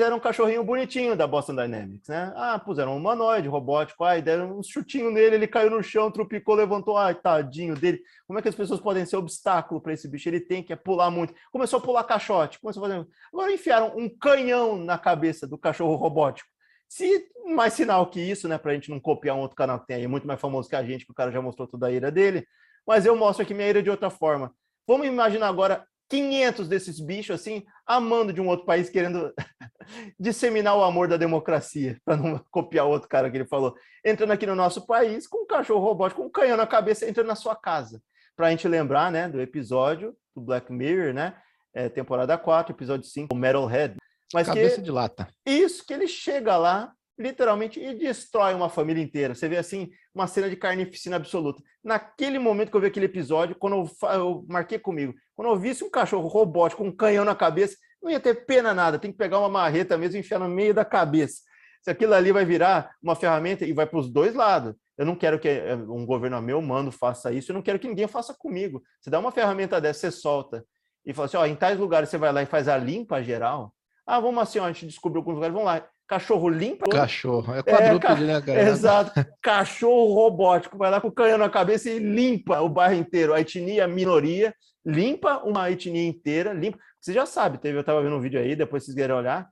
fizeram um cachorrinho bonitinho da Boston Dynamics, né? Ah, puseram um humanoide robótico, aí deram um chutinho nele, ele caiu no chão, trupicou, levantou, ai, tadinho dele. Como é que as pessoas podem ser obstáculo para esse bicho? Ele tem que pular muito. Começou a pular caixote, começou a fazer... Agora enfiaram um canhão na cabeça do cachorro robótico. Se mais sinal que isso, né, para a gente não copiar um outro canal que tem aí, muito mais famoso que a gente, que o cara já mostrou toda a ira dele, mas eu mostro aqui minha ira de outra forma. Vamos imaginar agora 500 desses bichos assim, amando de um outro país, querendo disseminar o amor da democracia, para não copiar outro cara que ele falou. Entrando aqui no nosso país com um cachorro robótico, com um canhão na cabeça, entrando na sua casa. Para a gente lembrar, né, do episódio do Black Mirror, né, é, temporada 4, episódio 5, o Metalhead. Mas Cabeça que, de lata. Isso, que ele chega lá, literalmente, e destrói uma família inteira. Você vê, assim, uma cena de carnificina absoluta. Naquele momento que eu vi aquele episódio, quando eu, eu marquei comigo, quando eu visse um cachorro robótico com um canhão na cabeça, não ia ter pena nada, tem que pegar uma marreta mesmo e enfiar no meio da cabeça. Se aquilo ali vai virar uma ferramenta e vai para os dois lados. Eu não quero que eh, um governo meu mando faça isso, eu não quero que ninguém faça comigo. Você dá uma ferramenta dessa, você solta e fala assim: ó, em tais lugares você vai lá e faz a limpa geral. Ah, vamos assim, ó, a gente descobriu alguns lugares, vamos lá cachorro limpo. Cachorro, é quadrúpede, é, né, cara? Exato. cachorro robótico, vai lá com o canhão na cabeça e limpa o bairro inteiro. A etnia, a minoria, limpa uma etnia inteira, limpa. Você já sabe, teve, eu estava vendo um vídeo aí, depois vocês querem olhar,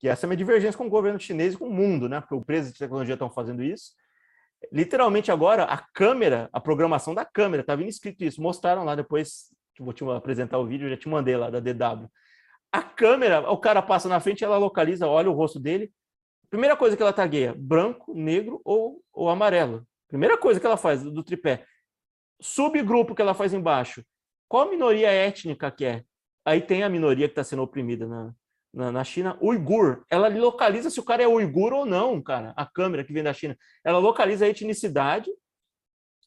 que essa é a minha divergência com o governo chinês e com o mundo, né? Porque empresas de tecnologia estão fazendo isso. Literalmente agora, a câmera, a programação da câmera, tá vindo escrito isso. Mostraram lá depois, vou te apresentar o vídeo, já te mandei lá da DW. A câmera, o cara passa na frente, ela localiza, olha o rosto dele, Primeira coisa que ela tagueia, branco, negro ou, ou amarelo. Primeira coisa que ela faz do, tripé. Subgrupo que ela faz embaixo. Qual minoria étnica que é? Aí tem a minoria que está sendo oprimida na, na, na, China, uigur. Ela localiza se o cara é uigur ou não, cara. A câmera que vem da China. Ela localiza a etnicidade,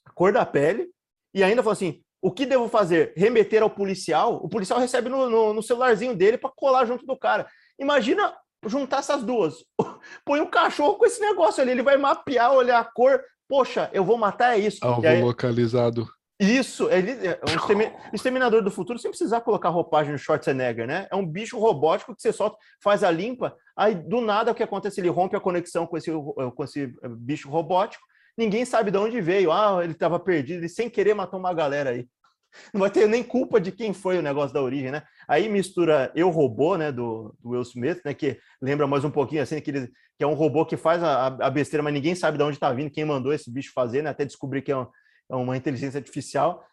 a cor da pele, e ainda fala assim: o que devo fazer? Remeter ao policial? O policial recebe no, no, no celularzinho dele para colar junto do cara. Imagina juntar essas duas. Põe um cachorro com esse negócio ali, ele vai mapear, olhar a cor. Poxa, eu vou matar é isso. Alvo aí, localizado. Isso, ele é um exterminador do futuro sem precisar colocar roupagem no Schwarzenegger, né? É um bicho robótico que você solta, faz a limpa, aí do nada o que acontece? Ele rompe a conexão com esse, com esse bicho robótico, ninguém sabe de onde veio. Ah, ele estava perdido, ele sem querer matou uma galera aí não vai ter nem culpa de quem foi o negócio da origem, né? Aí mistura Eu Robô, né, do, do Will Smith, né, que lembra mais um pouquinho assim, que, ele, que é um robô que faz a, a besteira, mas ninguém sabe de onde está vindo, quem mandou esse bicho fazer, né, até descobrir que é, um, é uma inteligência artificial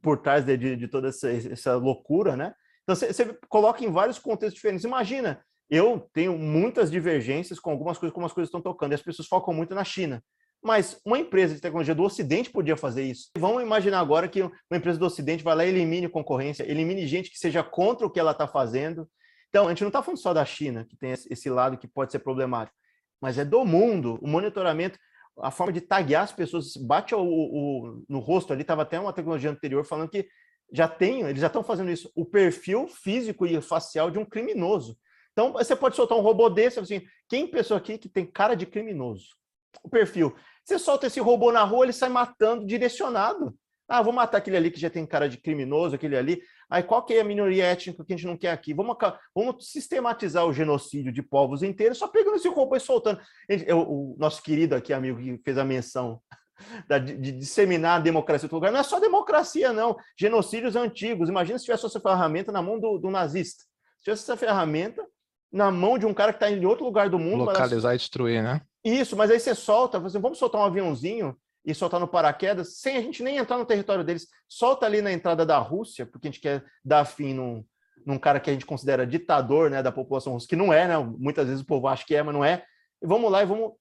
por trás de, de, de toda essa, essa, loucura, né? Então você coloca em vários contextos diferentes. Imagina, eu tenho muitas divergências com algumas coisas, como as coisas estão tocando, e as pessoas focam muito na China. Mas uma empresa de tecnologia do Ocidente podia fazer isso. Vamos imaginar agora que uma empresa do Ocidente vai lá e elimine concorrência, elimine gente que seja contra o que ela está fazendo. Então, a gente não está falando só da China, que tem esse lado que pode ser problemático, mas é do mundo. O monitoramento, a forma de taguear as pessoas, bate o, o no rosto ali, estava até uma tecnologia anterior falando que já tem, eles já estão fazendo isso, o perfil físico e facial de um criminoso. Então, você pode soltar um robô desse, assim, quem pensou aqui que tem cara de criminoso? O perfil. Você solta esse robô na rua, ele sai matando direcionado. Ah, vou matar aquele ali que já tem cara de criminoso, aquele ali. Aí qual que é a minoria étnica que a gente não quer aqui? Vamos, vamos sistematizar o genocídio de povos inteiros só pegando esse robô e soltando. o nosso querido aqui, amigo, que fez a menção da, de, de, disseminar a democracia em outro lugar. Não é só democracia, não. Genocídios antigos. Imagina se tivesse essa ferramenta na mão do, do nazista. Se tivesse essa ferramenta na mão de um cara que está em outro lugar do mundo. Localizar e destruir, né? Isso, mas aí você solta, você, vamos soltar um aviãozinho e soltar no paraquedas, sem a gente nem entrar no território deles. Solta ali na entrada da Rússia, porque a gente quer dar fim num, num cara que a gente considera ditador né, da população russa, que não é, né? Muitas vezes o povo acha que é, mas não é. Vamos lá e vamos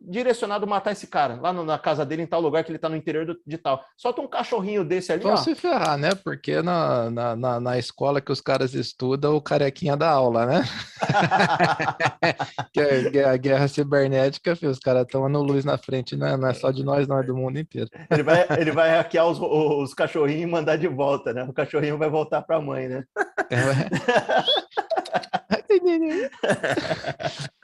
direcionado matar esse cara, lá no, na casa dele, em tal lugar que ele tá no interior do, de tal. Solta um cachorrinho desse ali, Só ó. se ferrar, né? Porque na, na, na, na, escola que os caras estudam, o carequinha da aula, né? que, é, a guerra cibernética, filho, os caras estão no luz na frente, né? não é só de nós, não, é do mundo inteiro. Ele vai, ele vai hackear os, os cachorrinhos e mandar de volta, né? O cachorrinho vai voltar para a mãe, né? É.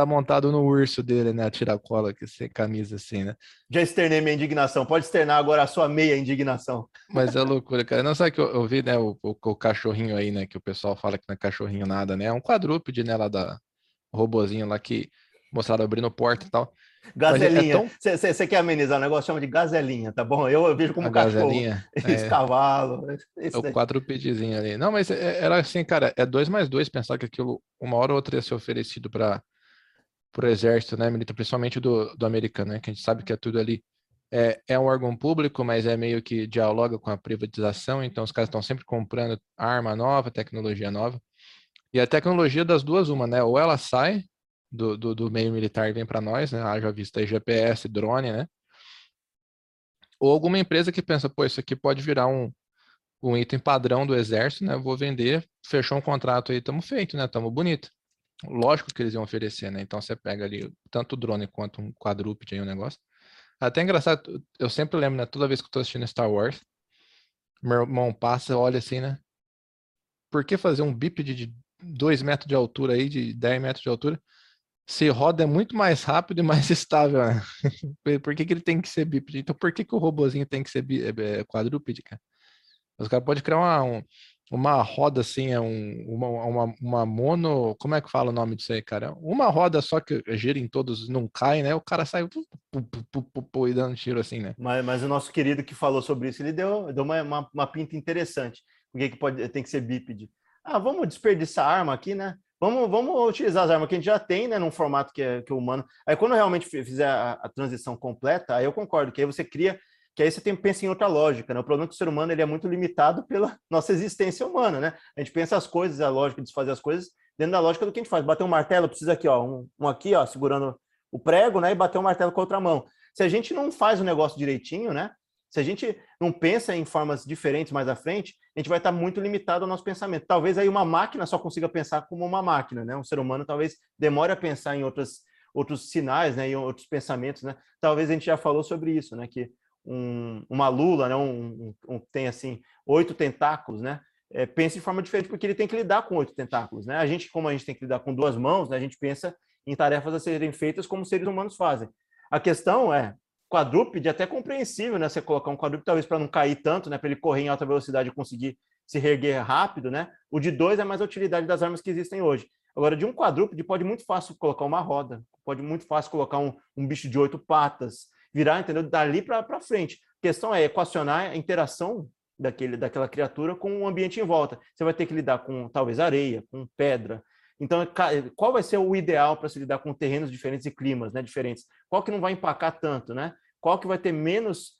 Tá montado no urso dele, né? A tiracola, que sem camisa assim, né? Já externei minha indignação. Pode externar agora a sua meia indignação. Mas é loucura, cara. Não sabe que eu, eu vi, né? O, o, o, cachorrinho aí, né? Que o pessoal fala que não é cachorrinho nada, né? É um quadrúpede, né? Lá da, robozinho lá que mostraram abrindo porta e tal. É gazelinha. Você é tão... quer amenizar o negócio? Chama de gazelinha, tá bom? Eu, eu vejo como a cachorro. Gazelinha. Esse é... cavalo. Esse é o quadrúpedezinho ali. Não, mas era assim, cara, é dois mais dois pensar que aquilo, uma hora ou outra ia ser oferecido para o exército, né, militar, principalmente do, do americano, né? Que a gente sabe que é tudo ali. É, é um órgão público, mas é meio que dialoga com a privatização, então os caras estão sempre comprando arma nova, tecnologia nova. E a tecnologia das duas, uma, né? Ou ela sai do, do, do meio militar e vem para nós, né? Haja vista GPS, drone, né? Ou alguma empresa que pensa, pô, isso aqui pode virar um, um item padrão do exército, né? Vou vender, fechou um contrato aí, estamos feito, né? Estamos bonito. Lógico que eles iam oferecer, né? Então você pega ali tanto o drone quanto um quadrúpede aí, um negócio. Até engraçado, eu sempre lembro, né? Toda vez que eu tô assistindo Star Wars, meu irmão passa, olha assim, né? Por que fazer um bípede de 2 metros de altura aí, de 10 metros de altura, se roda é muito mais rápido e mais estável, né? por que, que ele tem que ser bípede? Então, por que, que o robozinho tem que ser é, é, quadrúpede, cara? Os caras podem criar uma, um, uma roda assim, é um, uma, uma, uma, mono. Como é que fala o nome disso aí, cara? Uma roda só que gira em todos, não cai, né? O cara sai pu, pu, pu, e dando tiro assim, né? Mas, mas o nosso querido que falou sobre isso, ele deu, deu uma, uma, uma pinta interessante. Por que, que pode, tem que ser bípede? Ah, vamos desperdiçar arma aqui, né? Vamos, vamos utilizar as armas que a gente já tem, né, num formato que é, que é humano. Aí quando realmente fizer a, a, transição completa, aí eu concordo, que aí você cria, que aí você tem, pensa em outra lógica, né? O problema é que o ser humano ele é muito limitado pela nossa existência humana, né? A gente pensa as coisas, a lógica de fazer as coisas dentro da lógica do que a gente faz. Bater um martelo, precisa aqui, ó, um, um aqui, ó, segurando o prego, né, e bater um martelo com a outra mão. Se a gente não faz o negócio direitinho, né, se a gente não pensa em formas diferentes mais à frente, a gente vai estar muito limitado ao nosso pensamento. Talvez aí uma máquina só consiga pensar como uma máquina, né? Um ser humano talvez demore a pensar em outras, outros sinais, né? Em outros pensamentos, né? Talvez a gente já falou sobre isso, né? Que um, uma lula, né? Um, um, um tem assim oito tentáculos, né? É, pensa de forma diferente porque ele tem que lidar com oito tentáculos, né? A gente, como a gente tem que lidar com duas mãos, né? A gente pensa em tarefas a serem feitas como seres humanos fazem. A questão é quadrúpede é até compreensível, né? Você colocar um quadrúpede talvez para não cair tanto, né? Para ele correr em alta velocidade e conseguir se reerguer rápido, né? O de dois é mais a utilidade das armas que existem hoje. Agora, de um quadrúpede pode muito fácil colocar uma roda, pode muito fácil colocar um, um bicho de oito patas, virar, entendeu? Dali para frente. A questão é equacionar a interação daquele, daquela criatura com o ambiente em volta. Você vai ter que lidar com talvez areia, com pedra, então, qual vai ser o ideal para se lidar com terrenos diferentes e climas né, diferentes? Qual que não vai empacar tanto, né? Qual que vai ter menos,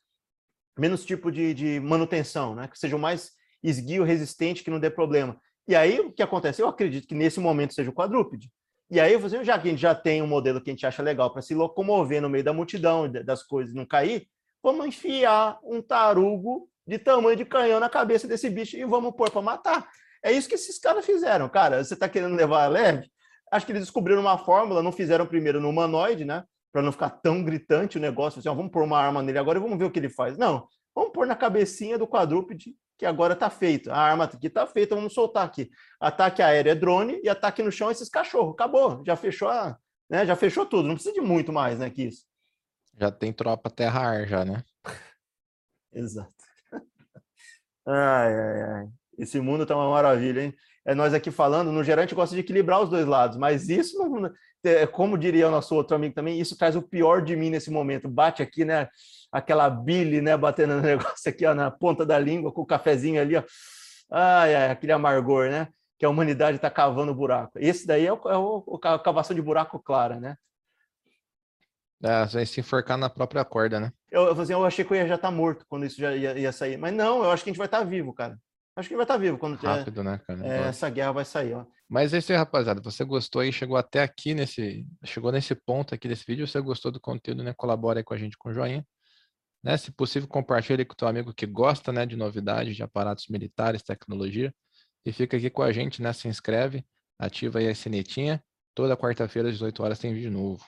menos tipo de, de manutenção, né? Que seja o mais esguio, resistente, que não dê problema. E aí, o que acontece? Eu acredito que nesse momento seja o quadrúpede. E aí, você, já que a gente já tem um modelo que a gente acha legal para se locomover no meio da multidão, das coisas não cair, vamos enfiar um tarugo de tamanho de canhão na cabeça desse bicho e vamos pôr para matar. É isso que esses caras fizeram, cara. Você está querendo levar a leve? Acho que eles descobriram uma fórmula, não fizeram primeiro no humanoide, né? Para não ficar tão gritante o negócio, assim, ó, vamos pôr uma arma nele agora e vamos ver o que ele faz. Não, vamos pôr na cabecinha do quadrúpede, que agora está feito. A arma aqui está feita, vamos soltar aqui. Ataque aéreo é drone e ataque no chão é esses cachorros. Acabou, já fechou, a, né? Já fechou tudo, não precisa de muito mais, né, que isso. Já tem tropa terra-ar já, né? Exato. Ai, ai, ai. Esse mundo tá uma maravilha, hein? É nós aqui falando, no geral a gente gosta de equilibrar os dois lados, mas isso, não, é, como diria o nosso outro amigo também, isso traz o pior de mim nesse momento. Bate aqui, né? Aquela bile, né? Batendo no negócio aqui, ó, na ponta da língua, com o cafezinho ali, ó. Ai, ai, aquele amargor, né? Que a humanidade está cavando buraco. Esse daí é, o, é o, o, a cavação de buraco clara, né? É, vai se enforcar na própria corda, né? Eu, eu, assim, eu achei que eu ia já estar tá morto quando isso já ia, ia sair. Mas não, eu acho que a gente vai estar tá vivo, cara. Acho que vai estar tá vivo quando Rápido, né, cara? É, essa guerra vai sair, ó. Mas é isso aí, rapaziada. Você gostou aí, chegou até aqui nesse. Chegou nesse ponto aqui desse vídeo. Você gostou do conteúdo, né? Colabora aí com a gente com joinha. Né? Se possível, compartilhe com o teu amigo que gosta né, de novidades, de aparatos militares, tecnologia. E fica aqui com a gente, né? Se inscreve, ativa aí a sinetinha. Toda quarta-feira, às 18 horas, tem vídeo novo.